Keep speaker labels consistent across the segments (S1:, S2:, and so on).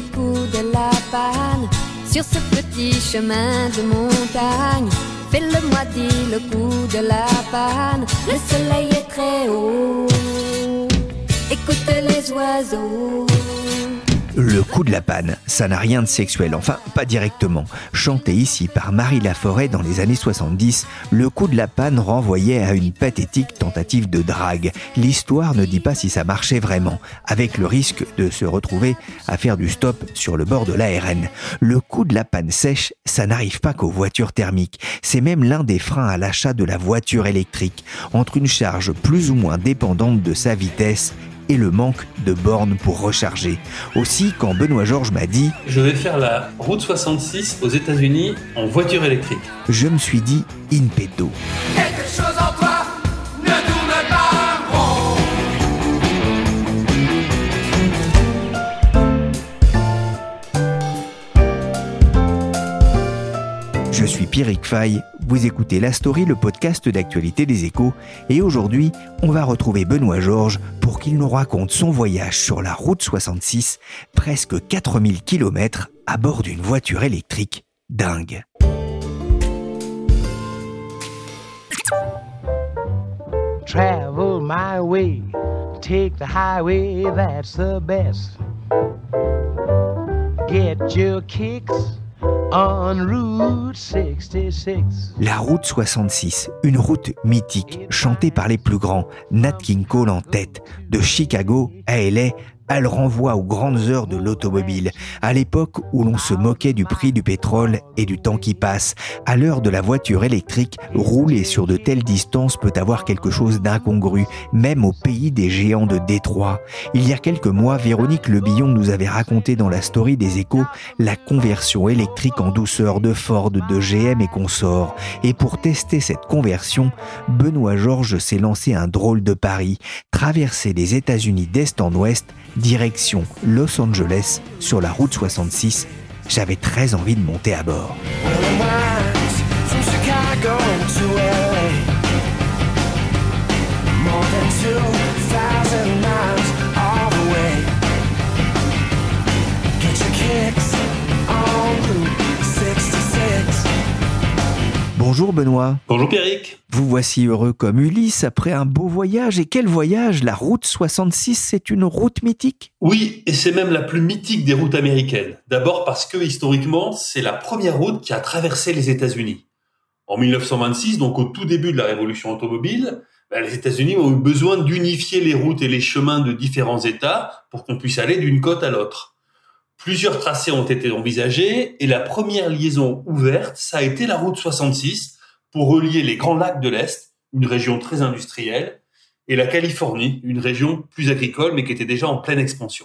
S1: Le coup de la panne sur ce petit chemin de montagne. Fais-le-moi dit le coup de la panne. Le soleil est très haut. Écoute les oiseaux.
S2: Le coup de la panne, ça n'a rien de sexuel, enfin pas directement. Chanté ici par Marie Laforêt dans les années 70, le coup de la panne renvoyait à une pathétique tentative de drague. L'histoire ne dit pas si ça marchait vraiment, avec le risque de se retrouver à faire du stop sur le bord de l'ARN. Le coup de la panne sèche, ça n'arrive pas qu'aux voitures thermiques. C'est même l'un des freins à l'achat de la voiture électrique. Entre une charge plus ou moins dépendante de sa vitesse et le manque de bornes pour recharger. Aussi, quand Benoît Georges m'a dit
S3: Je vais faire la route 66 aux États-Unis en voiture électrique,
S2: je me suis dit in petto.
S4: Quelque chose en toi ne tourne pas rond.
S2: Je suis Pierrick Fay, vous écoutez La Story, le podcast d'actualité des échos, et aujourd'hui, on va retrouver Benoît Georges pour qu'il nous raconte son voyage sur la route 66, presque 4000 km à bord d'une voiture électrique dingue.
S5: Travel my way, take the highway, that's the best. Get your kicks on Route 66.
S2: La route 66, une route mythique, chantée par les plus grands, Nat King Cole en tête, de Chicago à LA elle renvoie aux grandes heures de l'automobile, à l'époque où l'on se moquait du prix du pétrole et du temps qui passe. À l'heure de la voiture électrique, rouler sur de telles distances peut avoir quelque chose d'incongru, même au pays des géants de Détroit. Il y a quelques mois, Véronique Lebillon nous avait raconté dans la story des échos la conversion électrique en douceur de Ford, de GM et consorts. Et pour tester cette conversion, Benoît Georges s'est lancé un drôle de pari, traverser les États-Unis d'est en ouest direction Los Angeles sur la route 66. J'avais très envie de monter à bord. Bonjour Benoît.
S3: Bonjour Pierrick.
S2: Vous voici heureux comme Ulysse après un beau voyage. Et quel voyage La route 66, c'est une route mythique?
S3: Oui, et c'est même la plus mythique des routes américaines. D'abord parce que historiquement, c'est la première route qui a traversé les États-Unis. En 1926, donc au tout début de la révolution automobile, ben, les États-Unis ont eu besoin d'unifier les routes et les chemins de différents États pour qu'on puisse aller d'une côte à l'autre. Plusieurs tracés ont été envisagés et la première liaison ouverte, ça a été la route 66 pour relier les Grands Lacs de l'Est, une région très industrielle, et la Californie, une région plus agricole mais qui était déjà en pleine expansion.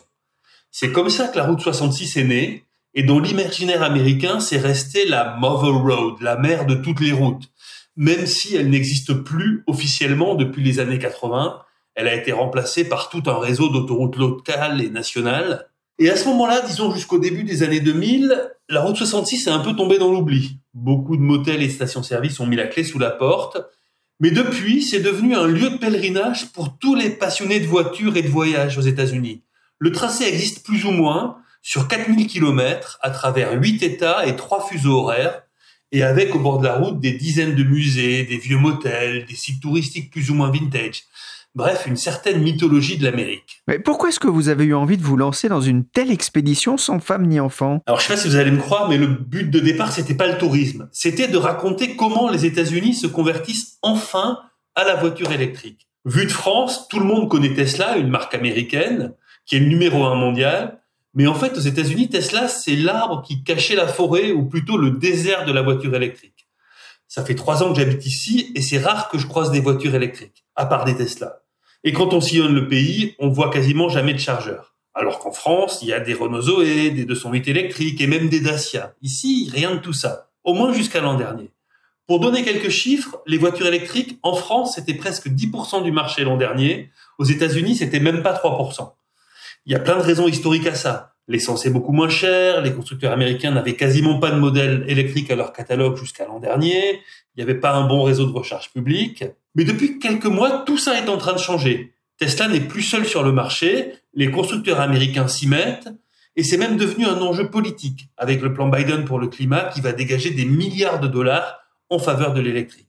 S3: C'est comme ça que la route 66 est née et dont l'imaginaire américain s'est resté la Mother Road, la mère de toutes les routes. Même si elle n'existe plus officiellement depuis les années 80, elle a été remplacée par tout un réseau d'autoroutes locales et nationales et à ce moment-là, disons jusqu'au début des années 2000, la route 66 est un peu tombée dans l'oubli. Beaucoup de motels et stations-service ont mis la clé sous la porte. Mais depuis, c'est devenu un lieu de pèlerinage pour tous les passionnés de voitures et de voyage aux États-Unis. Le tracé existe plus ou moins sur 4000 km à travers 8 États et 3 fuseaux horaires et avec au bord de la route des dizaines de musées, des vieux motels, des sites touristiques plus ou moins vintage. Bref, une certaine mythologie de l'Amérique.
S2: Mais pourquoi est-ce que vous avez eu envie de vous lancer dans une telle expédition sans femme ni enfant?
S3: Alors, je sais pas si vous allez me croire, mais le but de départ, c'était pas le tourisme. C'était de raconter comment les États-Unis se convertissent enfin à la voiture électrique. Vu de France, tout le monde connaît Tesla, une marque américaine, qui est le numéro un mondial. Mais en fait, aux États-Unis, Tesla, c'est l'arbre qui cachait la forêt, ou plutôt le désert de la voiture électrique. Ça fait trois ans que j'habite ici et c'est rare que je croise des voitures électriques, à part des Tesla. Et quand on sillonne le pays, on voit quasiment jamais de chargeurs. Alors qu'en France, il y a des Renault Zoé, des 208 électriques et même des Dacia. Ici, rien de tout ça. Au moins jusqu'à l'an dernier. Pour donner quelques chiffres, les voitures électriques, en France, c'était presque 10% du marché l'an dernier. Aux États-Unis, c'était même pas 3%. Il y a plein de raisons historiques à ça. L'essence est beaucoup moins chère, les constructeurs américains n'avaient quasiment pas de modèle électrique à leur catalogue jusqu'à l'an dernier, il n'y avait pas un bon réseau de recharge publique. Mais depuis quelques mois, tout ça est en train de changer. Tesla n'est plus seul sur le marché, les constructeurs américains s'y mettent, et c'est même devenu un enjeu politique, avec le plan Biden pour le climat qui va dégager des milliards de dollars en faveur de l'électrique.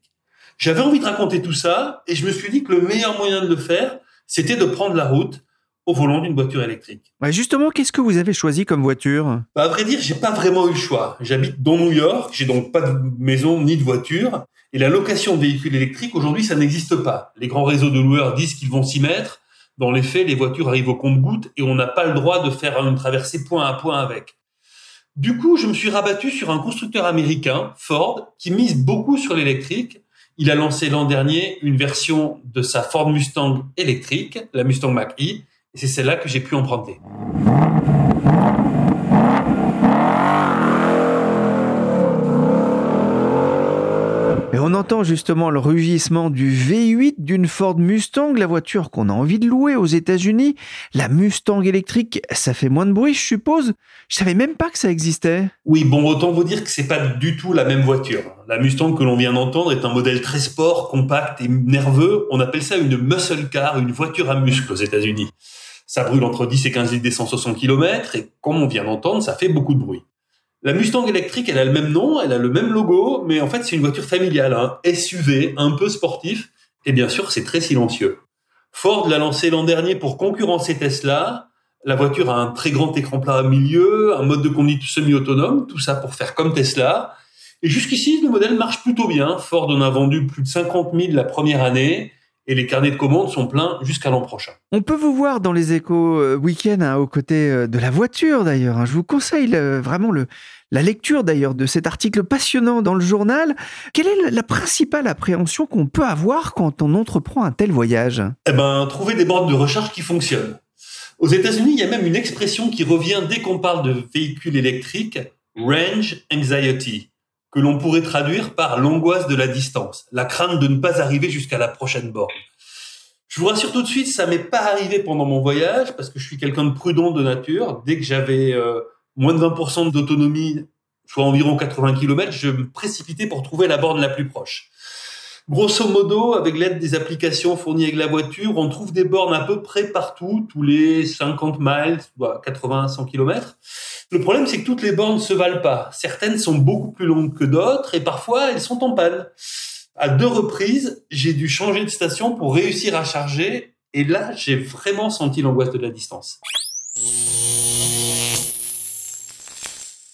S3: J'avais envie de raconter tout ça, et je me suis dit que le meilleur moyen de le faire, c'était de prendre la route au volant d'une voiture électrique.
S2: Ouais, justement, qu'est-ce que vous avez choisi comme voiture?
S3: Bah, À vrai dire, j'ai pas vraiment eu le choix. J'habite dans New York, j'ai donc pas de maison ni de voiture, et la location de véhicules électriques aujourd'hui, ça n'existe pas. Les grands réseaux de loueurs disent qu'ils vont s'y mettre. Dans les faits, les voitures arrivent au compte-gouttes et on n'a pas le droit de faire une traversée point à point avec. Du coup, je me suis rabattu sur un constructeur américain, Ford, qui mise beaucoup sur l'électrique. Il a lancé l'an dernier une version de sa Ford Mustang électrique, la Mustang Mach-E, et c'est celle-là que j'ai pu emprunter.
S2: Entend justement le rugissement du V8 d'une Ford Mustang, la voiture qu'on a envie de louer aux États-Unis. La Mustang électrique, ça fait moins de bruit, je suppose. Je savais même pas que ça existait.
S3: Oui, bon, autant vous dire que c'est pas du tout la même voiture. La Mustang que l'on vient d'entendre est un modèle très sport, compact et nerveux. On appelle ça une muscle car, une voiture à muscles aux États-Unis. Ça brûle entre 10 et 15 litres d'essence au 100 km et comme on vient d'entendre, ça fait beaucoup de bruit. La Mustang électrique, elle a le même nom, elle a le même logo, mais en fait, c'est une voiture familiale, un SUV, un peu sportif, et bien sûr, c'est très silencieux. Ford l'a lancé l'an dernier pour concurrencer Tesla. La voiture a un très grand écran plat au milieu, un mode de conduite semi-autonome, tout ça pour faire comme Tesla. Et jusqu'ici, le modèle marche plutôt bien. Ford en a vendu plus de 50 000 la première année et les carnets de commandes sont pleins jusqu'à l'an prochain.
S2: On peut vous voir dans les échos euh, week-end hein, aux côtés euh, de la voiture d'ailleurs. hein. Je vous conseille euh, vraiment le, la lecture d'ailleurs de cet article passionnant dans le journal. Quelle est la- la principale appréhension qu'on peut avoir quand on entreprend un tel voyage?
S3: Eh ben, trouver des bornes de recharge qui fonctionnent. Aux États-Unis, il y a même une expression qui revient dès qu'on parle de véhicules électriques, range anxiety, que l'on pourrait traduire par l'angoisse de la distance, la crainte de ne pas arriver jusqu'à la prochaine borne. Je vous rassure tout de suite, ça m'est pas arrivé pendant mon voyage parce que je suis quelqu'un de prudent de nature. Dès que j'avais euh, moins de 20% d'autonomie, soit environ 80 km, je me précipitais pour trouver la borne la plus proche. Grosso modo, avec l'aide des applications fournies avec la voiture, on trouve des bornes à peu près partout, tous les 50 miles, soit 80 100 km. Le problème, c'est que toutes les bornes se valent pas. Certaines sont beaucoup plus longues que d'autres et parfois elles sont en panne. À deux reprises, j'ai dû changer de station pour réussir à charger et là, j'ai vraiment senti l'angoisse de la distance.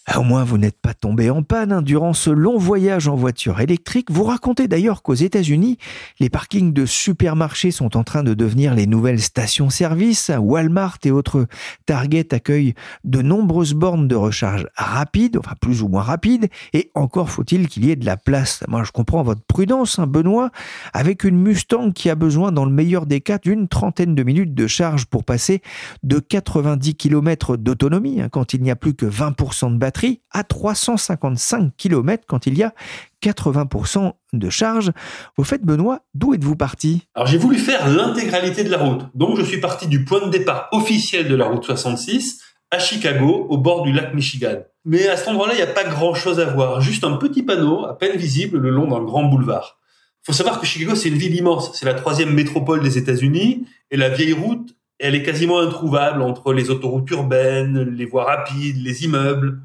S2: Ah, Au moins, vous n'êtes pas tombé en panne hein, durant ce long voyage en voiture électrique. Vous racontez d'ailleurs qu'aux États-Unis, les parkings de supermarchés sont en train de devenir les nouvelles stations-service. Walmart et autres Target accueillent de nombreuses bornes de recharge rapides, enfin plus ou moins rapides, et encore faut-il qu'il y ait de la place. Moi, je comprends votre prudence, hein, Benoît, avec une Mustang qui a besoin, dans le meilleur des cas, d'une trentaine de minutes de charge pour passer de 90 km d'autonomie, hein, quand il n'y a plus que 20% de batterie, à 355 km quand il y a 80% de charge. Au fait, Benoît, d'où êtes-vous parti?
S3: Alors j'ai voulu faire l'intégralité de la route. Donc je suis parti du point de départ officiel de la route 66 à Chicago, au bord du lac Michigan. Mais à cet endroit-là, il n'y a pas grand-chose à voir. Juste un petit panneau, à peine visible, le long d'un grand boulevard. Il faut savoir que Chicago, c'est une ville immense. C'est la troisième métropole des États-Unis. Et la vieille route, elle est quasiment introuvable entre les autoroutes urbaines, les voies rapides, les immeubles.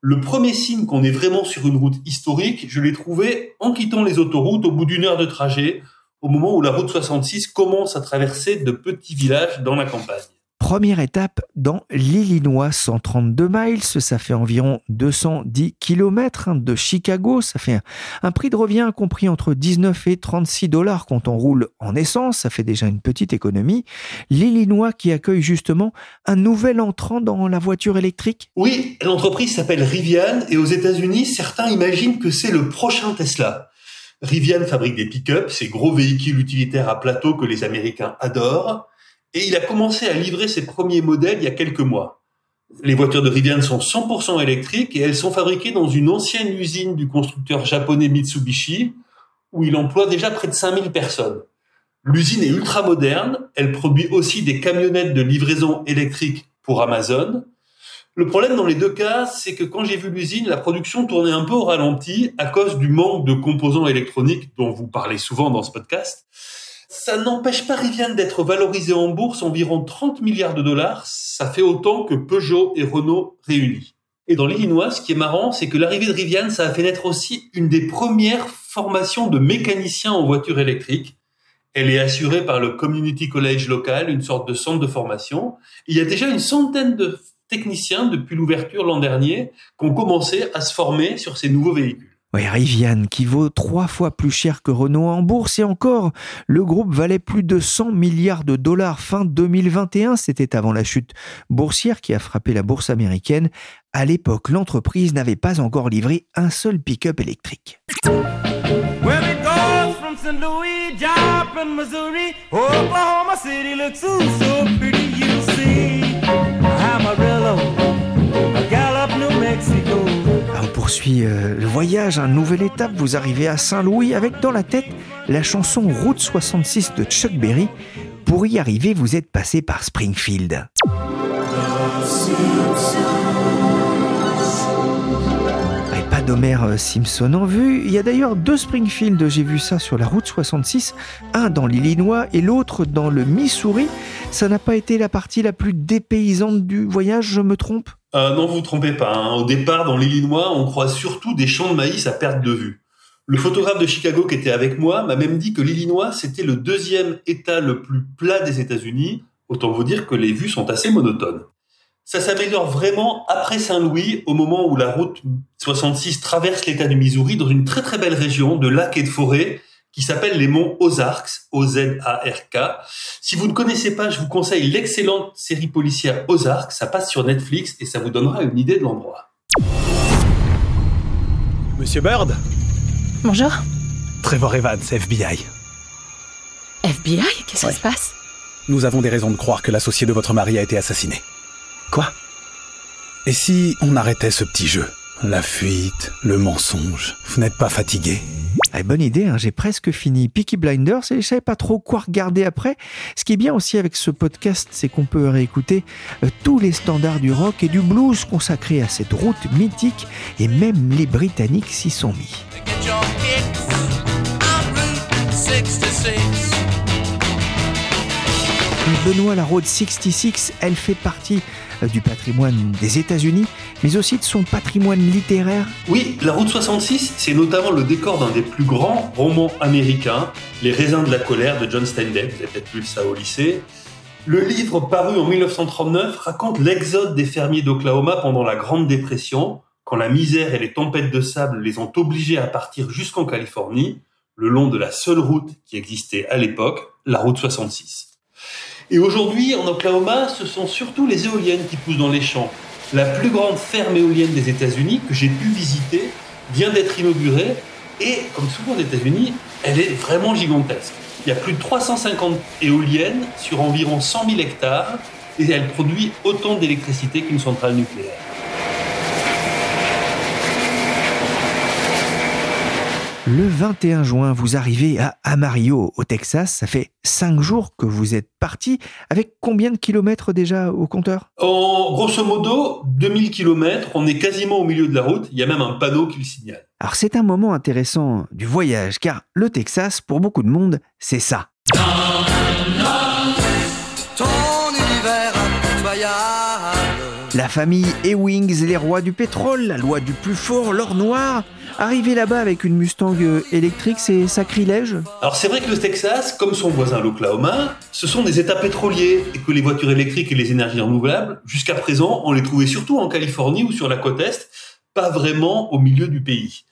S3: Le premier signe qu'on est vraiment sur une route historique, je l'ai trouvé en quittant les autoroutes au bout d'une heure de trajet, au moment où la route 66 commence à traverser de petits villages dans la campagne.
S2: Première étape dans l'Illinois, 132 miles, ça fait environ 210 km de Chicago, ça fait un, un prix de revient compris entre 19 et 36 dollars quand on roule en essence, ça fait déjà une petite économie. L'Illinois qui accueille justement un nouvel entrant dans la voiture électrique.
S3: Oui, l'entreprise s'appelle Rivian et aux États-Unis, certains imaginent que c'est le prochain Tesla. Rivian fabrique des pick-up, ces gros véhicules utilitaires à plateau que les Américains adorent, et il a commencé à livrer ses premiers modèles il y a quelques mois. Les voitures de Rivian sont 100% électriques et elles sont fabriquées dans une ancienne usine du constructeur japonais Mitsubishi, où il emploie déjà près de 5000 personnes. L'usine est ultra moderne, elle produit aussi des camionnettes de livraison électrique pour Amazon. Le problème dans les deux cas, c'est que quand j'ai vu l'usine, la production tournait un peu au ralenti à cause du manque de composants électroniques dont vous parlez souvent dans ce podcast. Ça n'empêche pas Rivian d'être valorisé en bourse environ 30 milliards de dollars. Ça fait autant que Peugeot et Renault réunis. Et dans l'Illinois, ce qui est marrant, c'est que l'arrivée de Rivian, ça a fait naître aussi une des premières formations de mécaniciens en voiture électrique. Elle est assurée par le Community College local, une sorte de centre de formation. Il y a déjà une centaine de techniciens depuis l'ouverture l'an dernier qui ont commencé à se former sur ces nouveaux véhicules.
S2: Oui, Rivian, qui vaut trois fois plus cher que Renault en bourse, et encore, le groupe valait plus de 100 milliards de dollars fin 2021, c'était avant la chute boursière qui a frappé la bourse américaine. À l'époque, l'entreprise n'avait pas encore livré un seul pick-up électrique. Poursuit euh, le voyage, une nouvelle étape, vous arrivez à Saint-Louis avec dans la tête la chanson Route 66 de Chuck Berry. Pour y arriver, vous êtes passé par Springfield. d'Homer euh, Simpson en vue. Il y a d'ailleurs deux Springfield, j'ai vu ça sur la route 66, un dans l'Illinois et l'autre dans le Missouri. Ça n'a pas été la partie la plus dépaysante du voyage, je me trompe?
S3: Euh, non, vous vous trompez pas. hein. Au départ, dans l'Illinois, on croise surtout des champs de maïs à perte de vue. Le photographe de Chicago qui était avec moi m'a même dit que l'Illinois, c'était le deuxième État le plus plat des États-Unis. Autant vous dire que les vues sont assez monotones. Ça s'améliore vraiment après Saint-Louis, au moment où la route 66 traverse l'État du Missouri dans une très très belle région de lacs et de forêts qui s'appelle les monts Ozarks, O-Z-A-R-K. Si vous ne connaissez pas, je vous conseille l'excellente série policière Ozark. Ça passe sur Netflix et ça vous donnera une idée de l'endroit.
S6: Monsieur Bird?
S7: Bonjour.
S6: Trevor Evans, FBI.
S7: FBI Qu'est-ce
S6: Ouais.
S7: qui se passe?
S6: Nous avons des raisons de croire que l'associé de votre mari a été assassiné. Quoi? Et si on arrêtait ce petit jeu? La fuite, le mensonge. Vous n'êtes pas fatigué?
S2: Ah, bonne idée, hein, j'ai presque fini Peaky Blinders et je savais pas trop quoi regarder après. Ce qui est bien aussi avec ce podcast, c'est qu'on peut réécouter euh, tous les standards du rock et du blues consacrés à cette route mythique et même les Britanniques s'y sont mis. Benoît, la Road 66, elle fait partie euh, du patrimoine des États-Unis, mais aussi de son patrimoine littéraire.
S3: Oui, la route 66, c'est notamment le décor d'un des plus grands romans américains, Les raisins de la colère de John Steinbeck. Vous avez peut-être lu ça au lycée. Le livre paru en 1939 raconte l'exode des fermiers d'Oklahoma pendant la Grande Dépression, quand la misère et les tempêtes de sable les ont obligés à partir jusqu'en Californie, le long de la seule route qui existait à l'époque, la route 66. Et aujourd'hui, en Oklahoma, ce sont surtout les éoliennes qui poussent dans les champs. La plus grande ferme éolienne des États-Unis que j'ai pu visiter vient d'être inaugurée et, comme souvent aux États-Unis, elle est vraiment gigantesque. Il y a plus de 350 éoliennes sur environ 100 000 hectares et elle produit autant d'électricité qu'une centrale nucléaire.
S2: Le 21 juin, vous arrivez à Amarillo, au Texas. Ça fait cinq jours que vous êtes parti. Avec combien de kilomètres déjà au compteur?
S3: En grosso modo, 2000 km, on est quasiment au milieu de la route, il y a même un panneau qui le signale.
S2: Alors c'est un moment intéressant du voyage, car le Texas, pour beaucoup de monde, c'est ça. La famille Ewings, les rois du pétrole, la loi du plus fort, l'or noir. Arriver là-bas avec une Mustang euh, électrique, c'est sacrilège
S3: Alors c'est vrai que le Texas, comme son voisin l'Oklahoma, ce sont des États pétroliers et que les voitures électriques et les énergies renouvelables, jusqu'à présent, on les trouvait surtout en Californie ou sur la côte Est, pas vraiment au milieu du pays.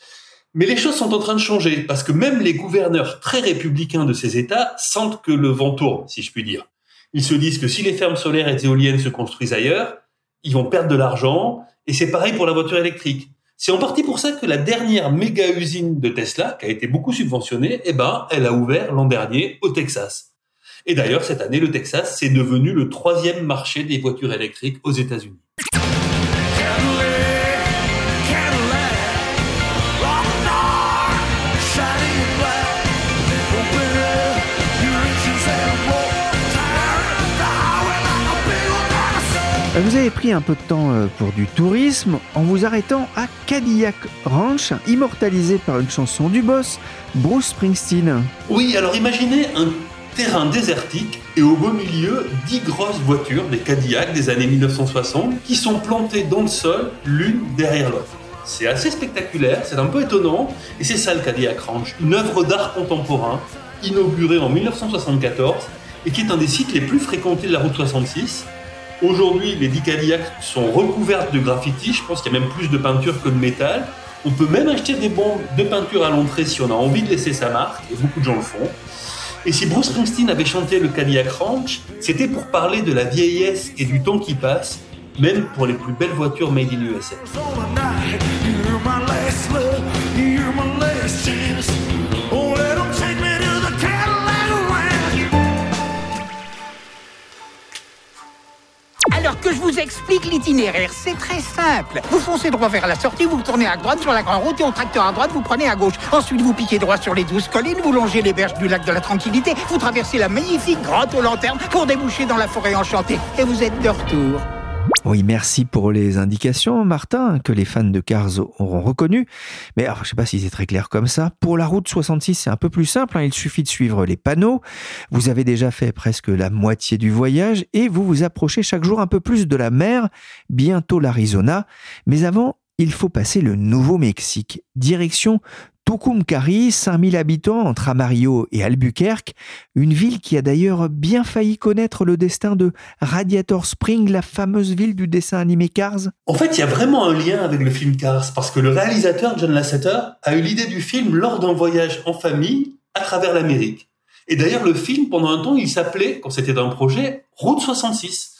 S3: Mais les choses sont en train de changer parce que même les gouverneurs très républicains de ces États sentent que le vent tourne, si je puis dire. Ils se disent que si les fermes solaires et éoliennes se construisent ailleurs, ils vont perdre de l'argent et c'est pareil pour la voiture électrique. C'est en partie pour ça que la dernière méga usine de Tesla, qui a été beaucoup subventionnée, eh ben, elle a ouvert l'an dernier au Texas. Et d'ailleurs, cette année, le Texas, c'est devenu le troisième marché des voitures électriques aux États-Unis.
S2: Vous avez pris un peu de temps euh, pour du tourisme en vous arrêtant à Cadillac Ranch, immortalisé par une chanson du boss, Bruce Springsteen.
S3: Oui, alors imaginez un terrain désertique et au beau milieu, dix grosses voitures, des Cadillac des années 1960, qui sont plantées dans le sol, l'une derrière l'autre. C'est assez spectaculaire, c'est un peu étonnant, et c'est ça le Cadillac Ranch, une œuvre d'art contemporain, inaugurée en 1974, et qui est un des sites les plus fréquentés de la route 66. Aujourd'hui, les 10 Cadillacs sont recouvertes de graffiti, je pense qu'il y a même plus de peinture que de métal. On peut même acheter des bons de peinture à l'entrée si on a envie de laisser sa marque, et beaucoup de gens le font. Et si Bruce Springsteen avait chanté le Cadillac Ranch, c'était pour parler de la vieillesse et du temps qui passe, même pour les plus belles voitures made in USA.
S8: Alors que je vous explique l'itinéraire, c'est très simple. Vous foncez droit vers la sortie, vous tournez à droite sur la grande route et au tracteur à droite, vous prenez à gauche. Ensuite, vous piquez droit sur les douze collines, vous longez les berges du lac de la Tranquillité, vous traversez la magnifique grotte aux lanternes pour déboucher dans la forêt enchantée. Et vous êtes de retour.
S2: Oui, merci pour les indications, Martin, que les fans de Cars auront reconnu. Mais alors, je ne sais pas si c'est très clair comme ça. Pour la route 66, c'est un peu plus simple. hein. Il suffit de suivre les panneaux. Vous avez déjà fait presque la moitié du voyage et vous vous approchez chaque jour un peu plus de la mer, bientôt l'Arizona. Mais avant, il faut passer le Nouveau-Mexique. Direction Tucumcari, 5000 habitants entre Amarillo et Albuquerque, une ville qui a d'ailleurs bien failli connaître le destin de Radiator Spring, la fameuse ville du dessin animé Cars.
S3: En fait, il y a vraiment un lien avec le film Cars, parce que le réalisateur John Lasseter a eu l'idée du film lors d'un voyage en famille à travers l'Amérique. Et d'ailleurs, le film, pendant un temps, il s'appelait, quand c'était un projet, Route 66.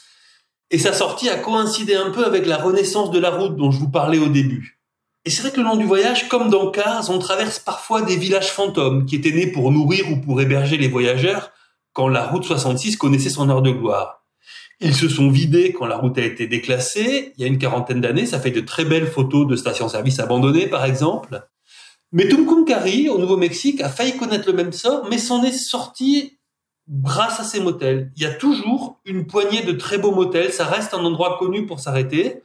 S3: Et sa sortie a coïncidé un peu avec la renaissance de la route dont je vous parlais au début. Et c'est vrai que le long du voyage, comme dans Cars, on traverse parfois des villages fantômes qui étaient nés pour nourrir ou pour héberger les voyageurs quand la route 66 connaissait son heure de gloire. Ils se sont vidés quand la route a été déclassée. Il y a une quarantaine d'années, ça fait de très belles photos de stations-service abandonnées, par exemple. Mais Tucumcari, au Nouveau-Mexique, a failli connaître le même sort, mais s'en est sorti grâce à ces motels. Il y a toujours une poignée de très beaux motels. Ça reste un endroit connu pour s'arrêter.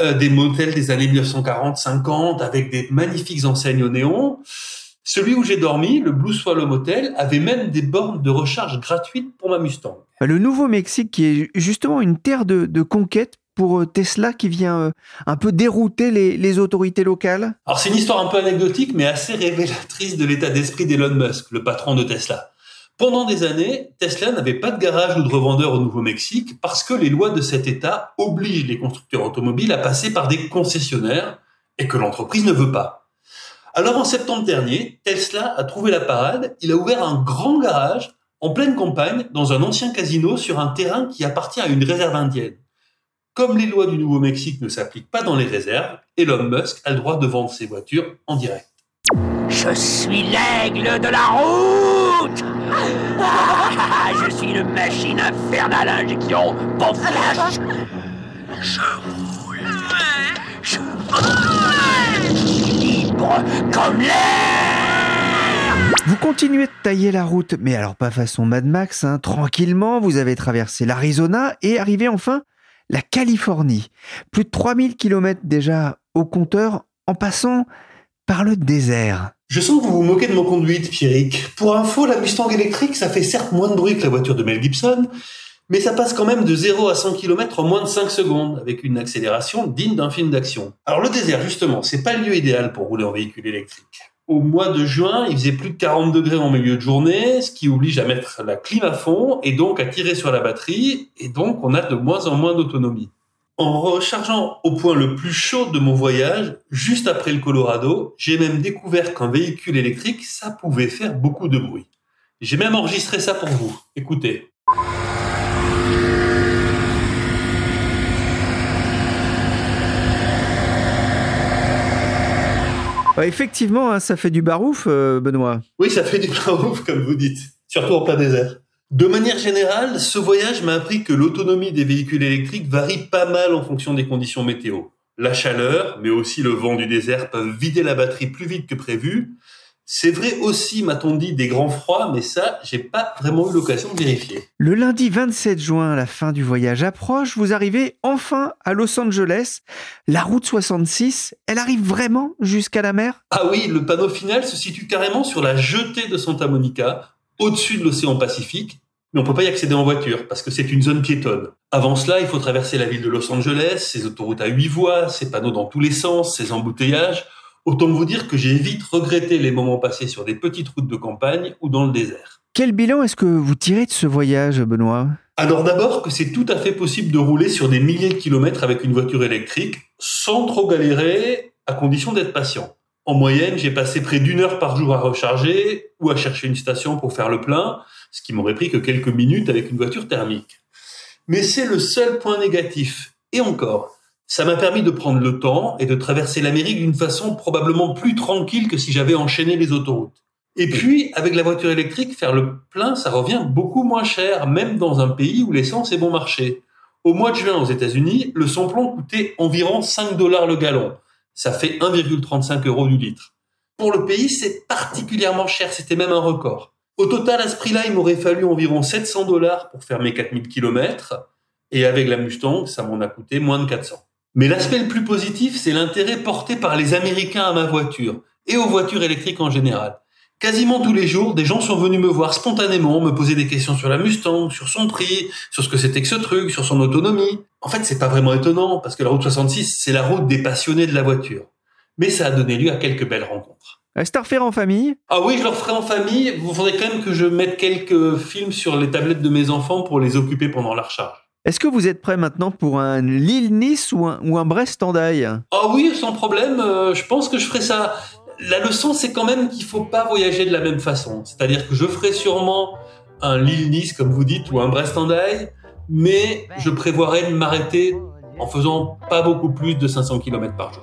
S3: Euh, des motels des années 1940-50 avec des magnifiques enseignes au néon. Celui où j'ai dormi, le Blue Swallow Motel, avait même des bornes de recharge gratuites pour ma Mustang.
S2: Le Nouveau-Mexique qui est justement une terre de, de conquête pour euh, Tesla qui vient euh, un peu dérouter les, les autorités locales
S3: Alors c'est une histoire un peu anecdotique, mais assez révélatrice de l'état d'esprit d'Elon Musk, le patron de Tesla. Pendant des années, Tesla n'avait pas de garage ou de revendeur au Nouveau-Mexique parce que les lois de cet État obligent les constructeurs automobiles à passer par des concessionnaires et que l'entreprise ne veut pas. Alors en septembre dernier, Tesla a trouvé la parade, il a ouvert un grand garage en pleine campagne dans un ancien casino sur un terrain qui appartient à une réserve indienne. Comme les lois du Nouveau-Mexique ne s'appliquent pas dans les réserves, Elon Musk a le droit de vendre ses voitures en direct.
S8: Je suis l'aigle de la route Je suis une machine infernale à injection pour flash Je roule Je vole Libre comme l'air
S2: Vous continuez de tailler la route, mais alors pas façon Mad Max, hein. tranquillement, vous avez traversé l'Arizona et arrivé enfin la Californie. Plus de 3000 km déjà au compteur en passant par le désert.
S3: Je sens que vous vous moquez de mon conduite, Pierrick. Pour info, la Mustang électrique, ça fait certes moins de bruit que la voiture de Mel Gibson, mais ça passe quand même de 0 à 100 km en moins de 5 secondes, avec une accélération digne d'un film d'action. Alors le désert, justement, c'est pas le lieu idéal pour rouler en véhicule électrique. Au mois de juin, il faisait plus de 40 degrés en milieu de journée, ce qui oblige à mettre la clim à fond et donc à tirer sur la batterie, et donc on a de moins en moins d'autonomie. En rechargeant au point le plus chaud de mon voyage, juste après le Colorado, j'ai même découvert qu'un véhicule électrique, ça pouvait faire beaucoup de bruit. J'ai même enregistré ça pour vous. Écoutez.
S2: Effectivement, hein, ça fait du barouf, euh, Benoît.
S3: Oui, ça fait du barouf, comme vous dites, surtout en plein désert. De manière générale, ce voyage m'a appris que l'autonomie des véhicules électriques varie pas mal en fonction des conditions météo. La chaleur, mais aussi le vent du désert peuvent vider la batterie plus vite que prévu. C'est vrai aussi, m'a-t-on dit, des grands froids, mais ça, j'ai pas vraiment eu l'occasion de vérifier.
S2: Le lundi 27 juin, la fin du voyage approche, vous arrivez enfin à Los Angeles. La route 66, elle arrive vraiment jusqu'à la mer?
S3: Ah oui, le panneau final se situe carrément sur la jetée de Santa Monica, au-dessus de l'océan Pacifique, mais on peut pas y accéder en voiture parce que c'est une zone piétonne. Avant cela, il faut traverser la ville de Los Angeles, ses autoroutes à huit voies, ses panneaux dans tous les sens, ses embouteillages. Autant vous dire que j'ai vite regretté les moments passés sur des petites routes de campagne ou dans le désert.
S2: Quel bilan est-ce que vous tirez de ce voyage, Benoît?
S3: Alors d'abord que c'est tout à fait possible de rouler sur des milliers de kilomètres avec une voiture électrique sans trop galérer, à condition d'être patient. En moyenne, j'ai passé près d'une heure par jour à recharger ou à chercher une station pour faire le plein, ce qui m'aurait pris que quelques minutes avec une voiture thermique. Mais c'est le seul point négatif. Et encore, ça m'a permis de prendre le temps et de traverser l'Amérique d'une façon probablement plus tranquille que si j'avais enchaîné les autoroutes. Et puis, avec la voiture électrique, faire le plein, ça revient beaucoup moins cher, même dans un pays où l'essence est bon marché. Au mois de juin aux États-Unis, le samplon coûtait environ 5 dollars le gallon. Ça fait 1,35 euros du litre. Pour le pays, c'est particulièrement cher, c'était même un record. Au total, à ce prix-là, il m'aurait fallu environ 700 dollars pour faire mes 4000 km. Et avec la Mustang, ça m'en a coûté moins de 400. Mais l'aspect le plus positif, c'est l'intérêt porté par les Américains à ma voiture et aux voitures électriques en général. Quasiment tous les jours, des gens sont venus me voir spontanément, me poser des questions sur la Mustang, sur son prix, sur ce que c'était que ce truc, sur son autonomie. En fait, c'est pas vraiment étonnant parce que la route 66, c'est la route des passionnés de la voiture. Mais ça a donné lieu à quelques belles rencontres.
S2: Est-ce à refaire en famille
S3: Ah oui, je le referai en famille. Vous faudrait quand même que je mette quelques films sur les tablettes de mes enfants pour les occuper pendant la recharge.
S2: Est-ce que vous êtes prêt maintenant pour un Lille-Nice ou un, ou un Brest-Tendaille
S3: Ah oui, sans problème. euh, je pense que je ferai ça. La leçon, c'est quand même qu'il faut pas voyager de la même façon. C'est-à-dire que je ferai sûrement un Lille-Nice, comme vous dites, ou un Brest-Tendaille, mais je prévoirai de m'arrêter en faisant pas beaucoup plus de 500 km par jour.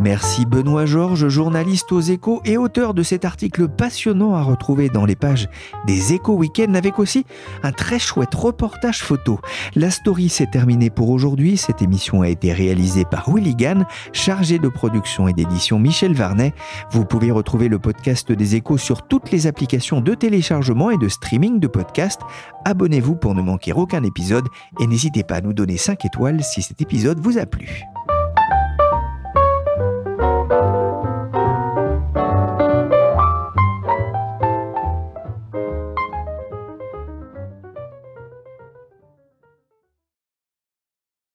S2: Merci Benoît Georges, journaliste aux échos et auteur de cet article passionnant à retrouver dans les pages des échos week-end avec aussi un très chouette reportage photo. La story s'est terminée pour aujourd'hui. Cette émission a été réalisée par Willy Gann, chargé de production et d'édition Michel Varnet. Vous pouvez retrouver le podcast des échos sur toutes les applications de téléchargement et de streaming de podcasts. Abonnez-vous pour ne manquer aucun épisode et n'hésitez pas à nous donner 5 étoiles si cet épisode vous a plu.